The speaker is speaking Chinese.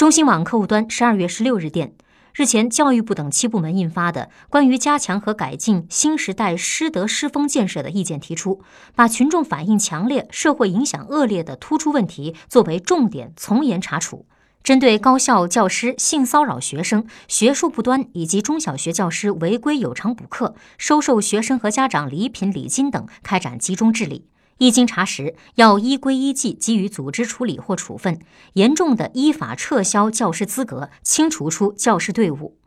中新网客户端十二月十六日电，日前教育部等七部门印发的关于加强和改进新时代师德师风建设的意见提出，把群众反映强烈、社会影响恶劣的突出问题作为重点，从严查处。针对高校教师性骚扰学生、学术不端以及中小学教师违规有偿补课、收受学生和家长礼品礼金等，开展集中治理。一经查实，要依规依纪给予组织处理或处分，严重的依法撤销教师资格，清除出教师队伍。